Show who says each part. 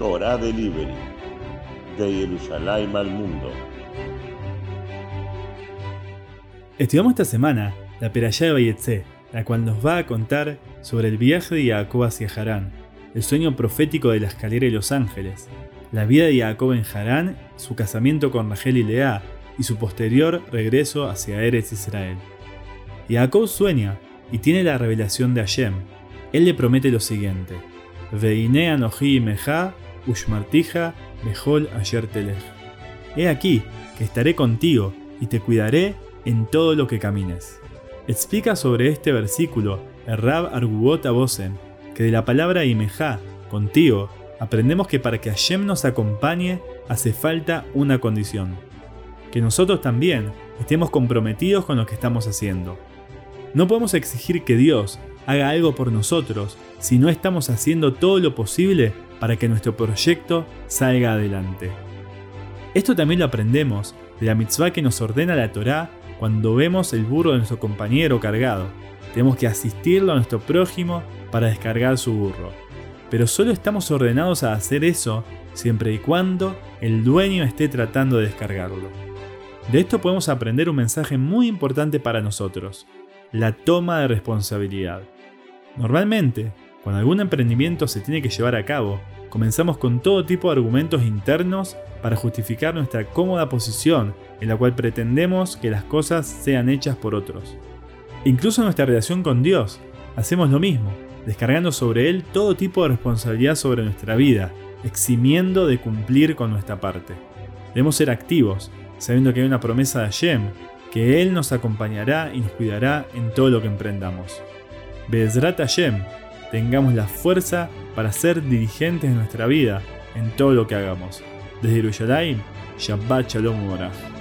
Speaker 1: Torah Delivery, de Jerusalén al mundo.
Speaker 2: Estudiamos esta semana la Perayá de Bayetze, la cual nos va a contar sobre el viaje de Jacob hacia Harán, el sueño profético de la escalera de los ángeles, la vida de Jacob en Harán, su casamiento con Rachel y Lea y su posterior regreso hacia Eretz Israel. Jacob sueña y tiene la revelación de Hashem. Él le promete lo siguiente: Veine anoji ushmartija mejol ayer. He aquí que estaré contigo y te cuidaré en todo lo que camines. Explica sobre este versículo el Rab Argubot Abosen que de la palabra Imeja, contigo, aprendemos que para que Hashem nos acompañe hace falta una condición. Que nosotros también estemos comprometidos con lo que estamos haciendo. No podemos exigir que Dios haga algo por nosotros si no estamos haciendo todo lo posible para que nuestro proyecto salga adelante. Esto también lo aprendemos de la mitzvah que nos ordena la Torá cuando vemos el burro de nuestro compañero cargado. Tenemos que asistirlo a nuestro prójimo para descargar su burro pero solo estamos ordenados a hacer eso siempre y cuando el dueño esté tratando de descargarlo. De esto podemos aprender un mensaje muy importante para nosotros, la toma de responsabilidad. Normalmente, cuando algún emprendimiento se tiene que llevar a cabo, comenzamos con todo tipo de argumentos internos para justificar nuestra cómoda posición en la cual pretendemos que las cosas sean hechas por otros. Incluso en nuestra relación con Dios, hacemos lo mismo descargando sobre él todo tipo de responsabilidad sobre nuestra vida, eximiendo de cumplir con nuestra parte. Debemos ser activos, sabiendo que hay una promesa de Hashem, que Él nos acompañará y nos cuidará en todo lo que emprendamos. Bezrat Hashem, tengamos la fuerza para ser dirigentes de nuestra vida en todo lo que hagamos. Desde Yerushalayim, Shabbat Shalom.